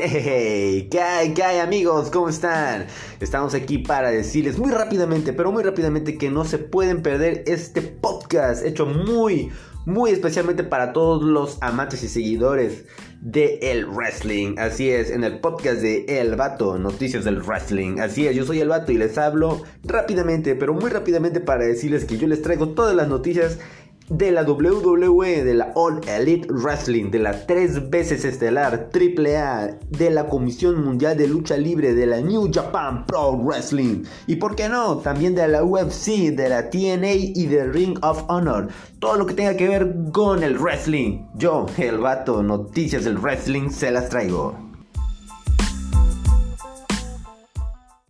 Hey, ¿qué hay, qué hay amigos? ¿Cómo están? Estamos aquí para decirles muy rápidamente, pero muy rápidamente que no se pueden perder este podcast hecho muy, muy especialmente para todos los amantes y seguidores de el wrestling. Así es, en el podcast de El Vato, noticias del wrestling. Así es, yo soy El Vato y les hablo rápidamente, pero muy rápidamente para decirles que yo les traigo todas las noticias de la WWE, de la All Elite Wrestling, de la tres veces estelar AAA, de la Comisión Mundial de Lucha Libre, de la New Japan Pro Wrestling y por qué no, también de la UFC, de la TNA y de Ring of Honor. Todo lo que tenga que ver con el wrestling. Yo, el vato, noticias del wrestling, se las traigo.